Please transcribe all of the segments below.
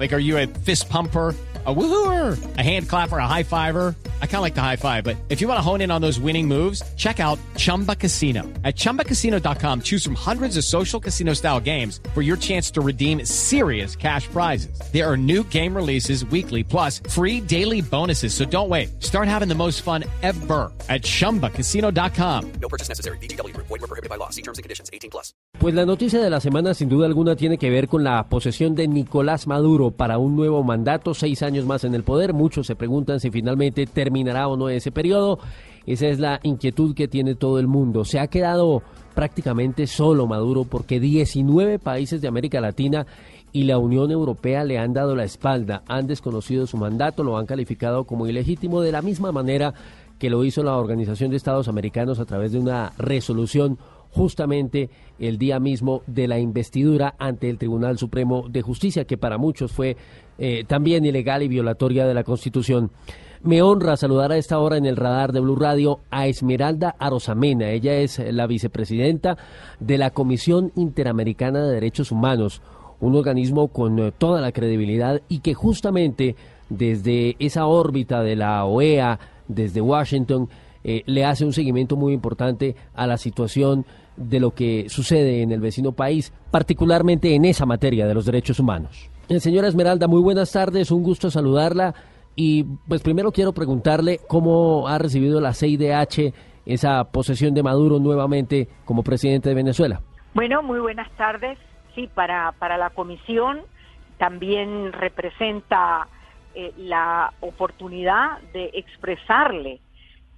Like, are you a fist pumper? a woohooer, a hand clapper, a high fiver. I kind of like the high five, but if you want to hone in on those winning moves, check out Chumba Casino. At ChumbaCasino.com, choose from hundreds of social casino style games for your chance to redeem serious cash prizes. There are new game releases weekly, plus free daily bonuses. So don't wait. Start having the most fun ever at ChumbaCasino.com. No purchase necessary. BGW. Void were prohibited by law. See terms and conditions. 18 plus. Pues la noticia de la semana, sin duda alguna, tiene que ver con la posesión de Nicolás Maduro para un nuevo mandato, seis años más en el poder. Muchos se preguntan si finalmente terminará o no ese periodo. Esa es la inquietud que tiene todo el mundo. Se ha quedado prácticamente solo Maduro porque 19 países de América Latina y la Unión Europea le han dado la espalda, han desconocido su mandato, lo han calificado como ilegítimo de la misma manera que lo hizo la Organización de Estados Americanos a través de una resolución justamente el día mismo de la investidura ante el Tribunal Supremo de Justicia, que para muchos fue eh, también ilegal y violatoria de la Constitución. Me honra saludar a esta hora en el radar de Blue Radio a Esmeralda Arosamena. Ella es la vicepresidenta de la Comisión Interamericana de Derechos Humanos, un organismo con eh, toda la credibilidad y que justamente desde esa órbita de la OEA, desde Washington, eh, le hace un seguimiento muy importante a la situación de lo que sucede en el vecino país, particularmente en esa materia de los derechos humanos. Eh, señora Esmeralda, muy buenas tardes, un gusto saludarla y pues primero quiero preguntarle cómo ha recibido la CIDH esa posesión de Maduro nuevamente como presidente de Venezuela. Bueno, muy buenas tardes. Sí, para, para la comisión también representa eh, la oportunidad de expresarle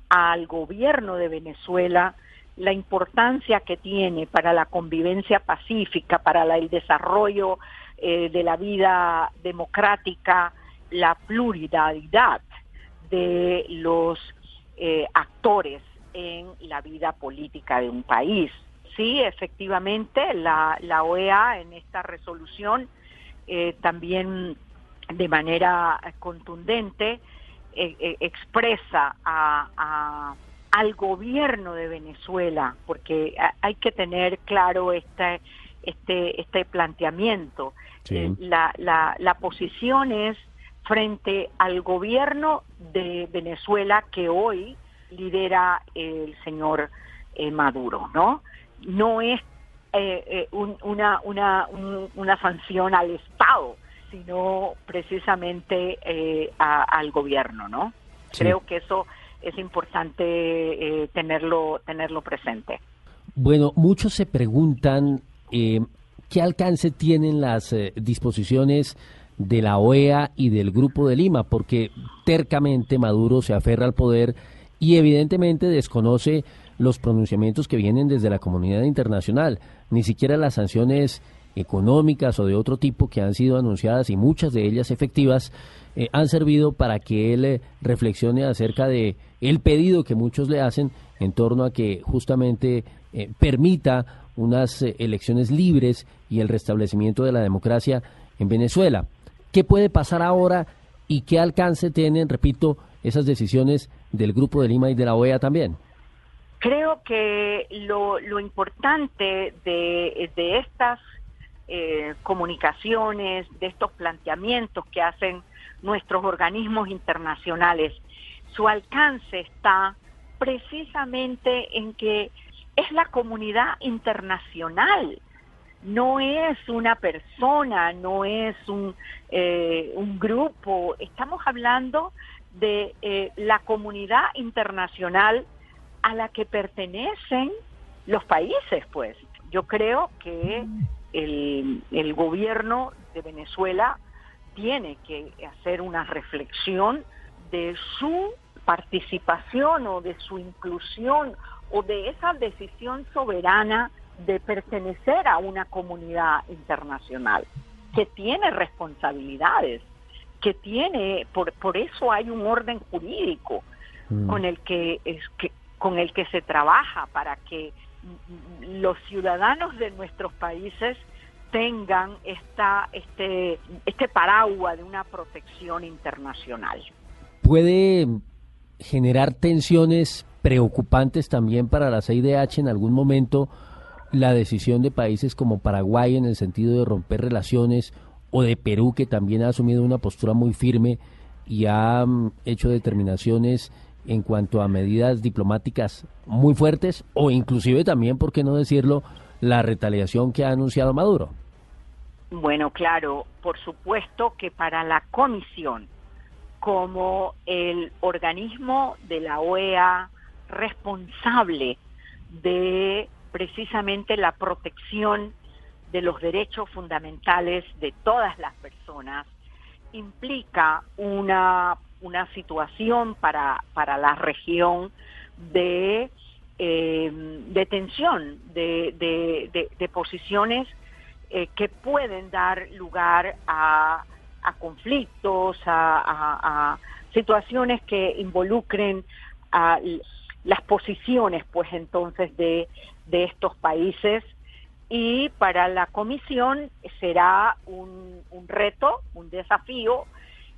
al gobierno de Venezuela la importancia que tiene para la convivencia pacífica, para el desarrollo eh, de la vida democrática, la pluralidad de los eh, actores en la vida política de un país. Sí, efectivamente, la, OEA en esta resolución eh, también de manera contundente expresa a, al gobierno de Venezuela, porque hay que tener claro este, este, este planteamiento. Eh, la, la, la posición es frente al gobierno de Venezuela que hoy lidera el señor Maduro, ¿no? No es una, una, una sanción al Estado, sino precisamente eh, al gobierno, ¿no? Creo que eso es importante eh, tenerlo tenerlo presente. Bueno, muchos se preguntan eh, qué alcance tienen las disposiciones de la OEA y del Grupo de Lima, porque tercamente Maduro se aferra al poder y evidentemente desconoce los pronunciamientos que vienen desde la comunidad internacional, ni siquiera las sanciones económicas o de otro tipo que han sido anunciadas y muchas de ellas efectivas eh, han servido para que él eh, reflexione acerca de el pedido que muchos le hacen en torno a que justamente eh, permita unas elecciones libres y el restablecimiento de la democracia en Venezuela. ¿Qué puede pasar ahora y qué alcance tienen, repito, esas decisiones del Grupo de Lima y de la OEA también? Creo que lo, lo importante de, de estas eh, comunicaciones, de estos planteamientos que hacen nuestros organismos internacionales. Su alcance está precisamente en que es la comunidad internacional, no es una persona, no es un, eh, un grupo, estamos hablando de eh, la comunidad internacional a la que pertenecen los países, pues. Yo creo que el, gobierno de Venezuela tiene que hacer una reflexión de su participación o de su inclusión o de esa decisión soberana de pertenecer a una comunidad internacional que tiene responsabilidades, que tiene, por, por eso hay un orden jurídico mm. con el que, es, que, con el que se trabaja para que los ciudadanos de nuestros países tengan esta, este, este paraguas de una protección internacional. ¿Puede generar tensiones preocupantes también para la CIDH en algún momento la decisión de países como Paraguay en el sentido de romper relaciones o de Perú que también ha asumido una postura muy firme y ha mm, hecho determinaciones en cuanto a medidas diplomáticas muy fuertes o inclusive también, por qué no decirlo, la retaliación que ha anunciado Maduro? Bueno, claro, por supuesto que para la Comisión, como el organismo de la OEA responsable de precisamente la protección de los derechos fundamentales de todas las personas, implica una, una situación para, para la región de, eh, de tensión, de, posiciones eh, que pueden dar lugar a, a conflictos, a, a, situaciones que involucren a las posiciones, pues entonces, de, de estos países. Y para la comisión será un, reto, un desafío,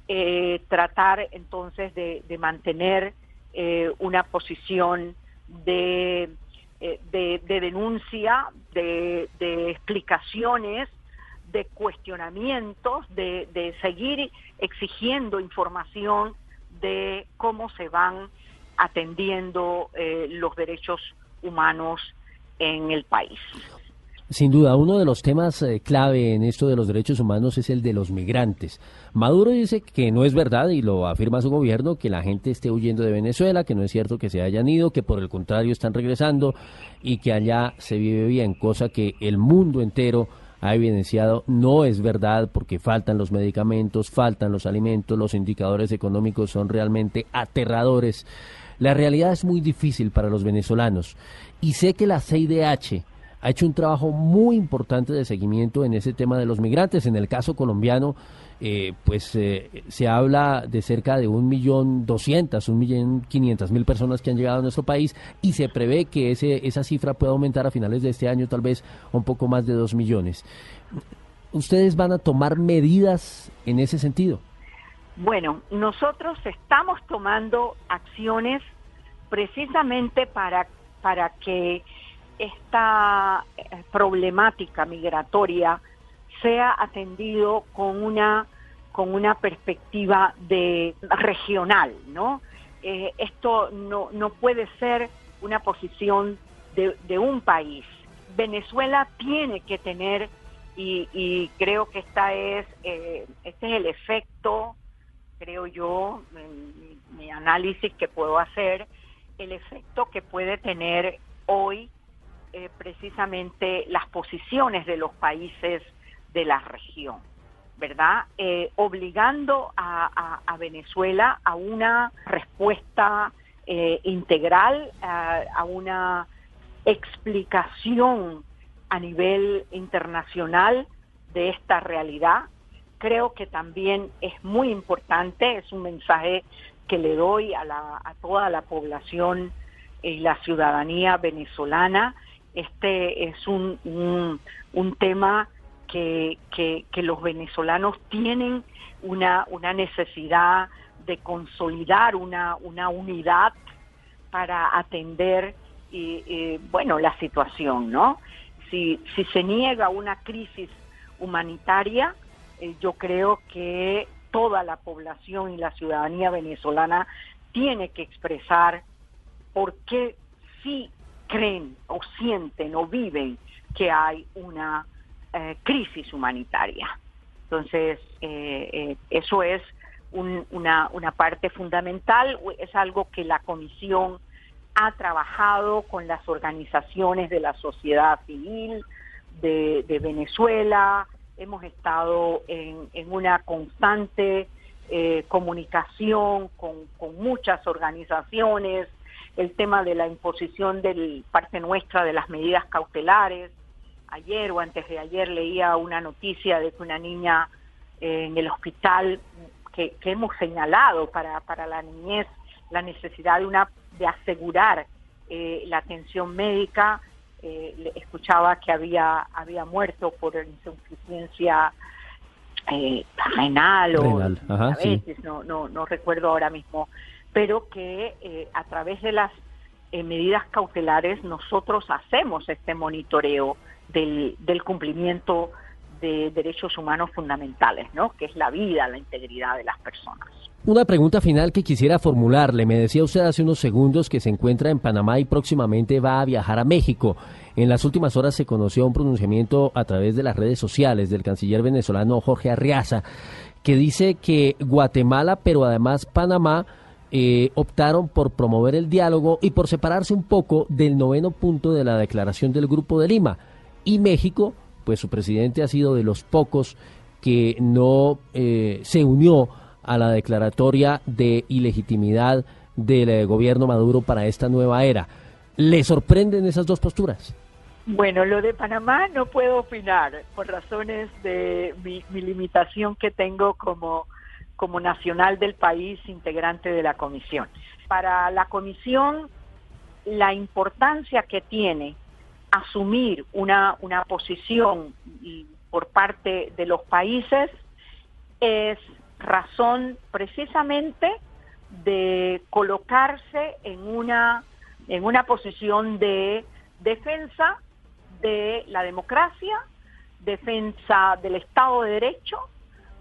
eh, tratar entonces de, mantener eh, una posición de, eh, de, denuncia, de, explicaciones, de cuestionamientos, de, de seguir exigiendo información de cómo se van atendiendo los derechos humanos en el país. Sin duda, uno de los temas eh, clave en esto de los derechos humanos es el de los migrantes. Maduro dice que no es verdad y lo afirma su gobierno que la gente esté huyendo de Venezuela, que no es cierto que se hayan ido, que por el contrario están regresando y que allá se vive bien, cosa que el mundo entero ha evidenciado no es verdad porque faltan los medicamentos, faltan los alimentos, los indicadores económicos son realmente aterradores. La realidad es muy difícil para los venezolanos y sé que la CIDH ha hecho un trabajo muy importante de seguimiento en ese tema de los migrantes. En el caso colombiano, eh, pues eh, se habla de cerca de un millón doscientas, un millón quinientas mil personas que han llegado a nuestro país y se prevé que ese, esa cifra pueda aumentar a finales de este año, tal vez un poco más de dos millones. ¿Ustedes van a tomar medidas en ese sentido? Bueno, nosotros estamos tomando acciones precisamente para, para que esta eh, problemática migratoria sea atendido con una con una perspectiva de regional, ¿no? Eh, esto no, no puede ser una posición de, un país. Venezuela tiene que tener, y, creo que esta es, eh, este es el efecto, creo yo, mi, mi análisis que puedo hacer, el efecto que puede tener hoy eh, precisamente las posiciones de los países de la región, ¿verdad? Eh, obligando a, Venezuela a una respuesta eh, integral, a, una explicación a nivel internacional de esta realidad. Creo que también es muy importante, es un mensaje que le doy a, a toda la población y la ciudadanía venezolana este es un, un, tema que, que, los venezolanos tienen una, una necesidad de consolidar una, una unidad para atender y, bueno la situación, ¿no? Si, si se niega una crisis humanitaria, eh, yo creo que toda la población y la ciudadanía venezolana tiene que expresar por qué sí creen o sienten o viven que hay una eh, crisis humanitaria. Entonces, eh, eh, eso es una, una parte fundamental, es algo que la Comisión ha trabajado con las organizaciones de la sociedad civil de, Venezuela, hemos estado en, en una constante comunicación con, con muchas organizaciones, el tema de la imposición del parte nuestra de las medidas cautelares. Ayer o antes de ayer leía una noticia de que una niña eh, en el hospital que, hemos señalado para, para la niñez la necesidad de una de asegurar eh, la atención médica eh, escuchaba que había había muerto por insuficiencia renal o no, no no recuerdo ahora mismo pero que eh, a través de las en medidas cautelares nosotros hacemos este monitoreo del, del cumplimiento de derechos humanos fundamentales, ¿no? que es la vida, la integridad de las personas. Una pregunta final que quisiera formularle. Me decía usted hace unos segundos que se encuentra en Panamá y próximamente va a viajar a México. En las últimas horas se conoció un pronunciamiento a través de las redes sociales del canciller venezolano Jorge Arriaza, que dice que Guatemala, pero además Panamá, eh, optaron por promover el diálogo y por separarse un poco del noveno punto de la declaración del Grupo de Lima. Y México, pues su presidente ha sido de los pocos que no eh, se unió a la declaratoria de ilegitimidad del eh, gobierno Maduro para esta nueva era. ¿Le sorprenden esas dos posturas? Bueno, lo de Panamá no puedo opinar por razones de mi, limitación que tengo como, como nacional del país integrante de la comisión. Para la comisión, la importancia que tiene asumir una, una posición por parte de los países es razón precisamente de colocarse en una, en una posición de defensa de la democracia, defensa del Estado de Derecho,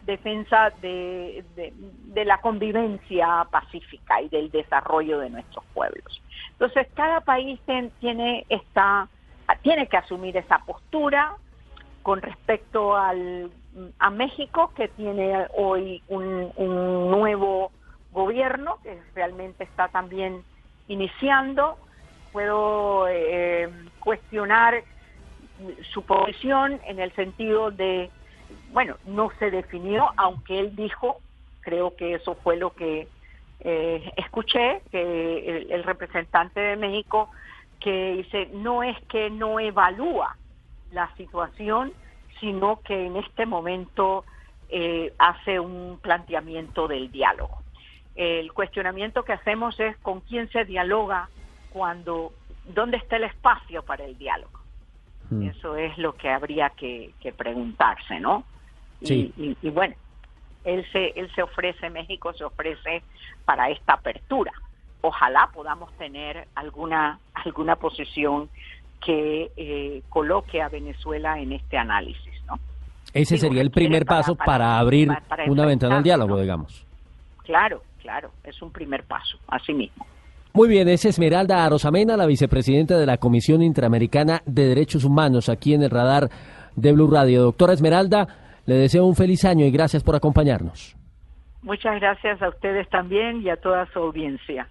defensa de, de, la convivencia pacífica y del desarrollo de nuestros pueblos. Entonces, cada país tiene, esta, tiene que asumir esa postura con respecto al a México, que tiene hoy un, nuevo gobierno que realmente está también iniciando. Puedo eh, cuestionar su posición en el sentido de, bueno, no se definió, aunque él dijo, creo que eso fue lo que eh, escuché, que el, el representante de México, que dice, no es que no evalúa la situación, sino que en este momento eh, hace un planteamiento del diálogo. El cuestionamiento que hacemos es con quién se dialoga cuando, dónde está el espacio para el diálogo. Hmm. Eso es lo que habría que, preguntarse, ¿no? Sí. Y, bueno, él se, él se ofrece, México se ofrece para esta apertura. Ojalá podamos tener alguna, alguna posición que eh, coloque a Venezuela en este análisis. Ese sería el primer paso para, abrir una ventana al diálogo, digamos. Claro, claro, es un primer paso, así mismo. Muy bien, es Esmeralda Arosamena, la vicepresidenta de la Comisión Interamericana de Derechos Humanos, aquí en el radar de Blue Radio. Doctora Esmeralda, le deseo un feliz año y gracias por acompañarnos. Muchas gracias a ustedes también y a toda su audiencia.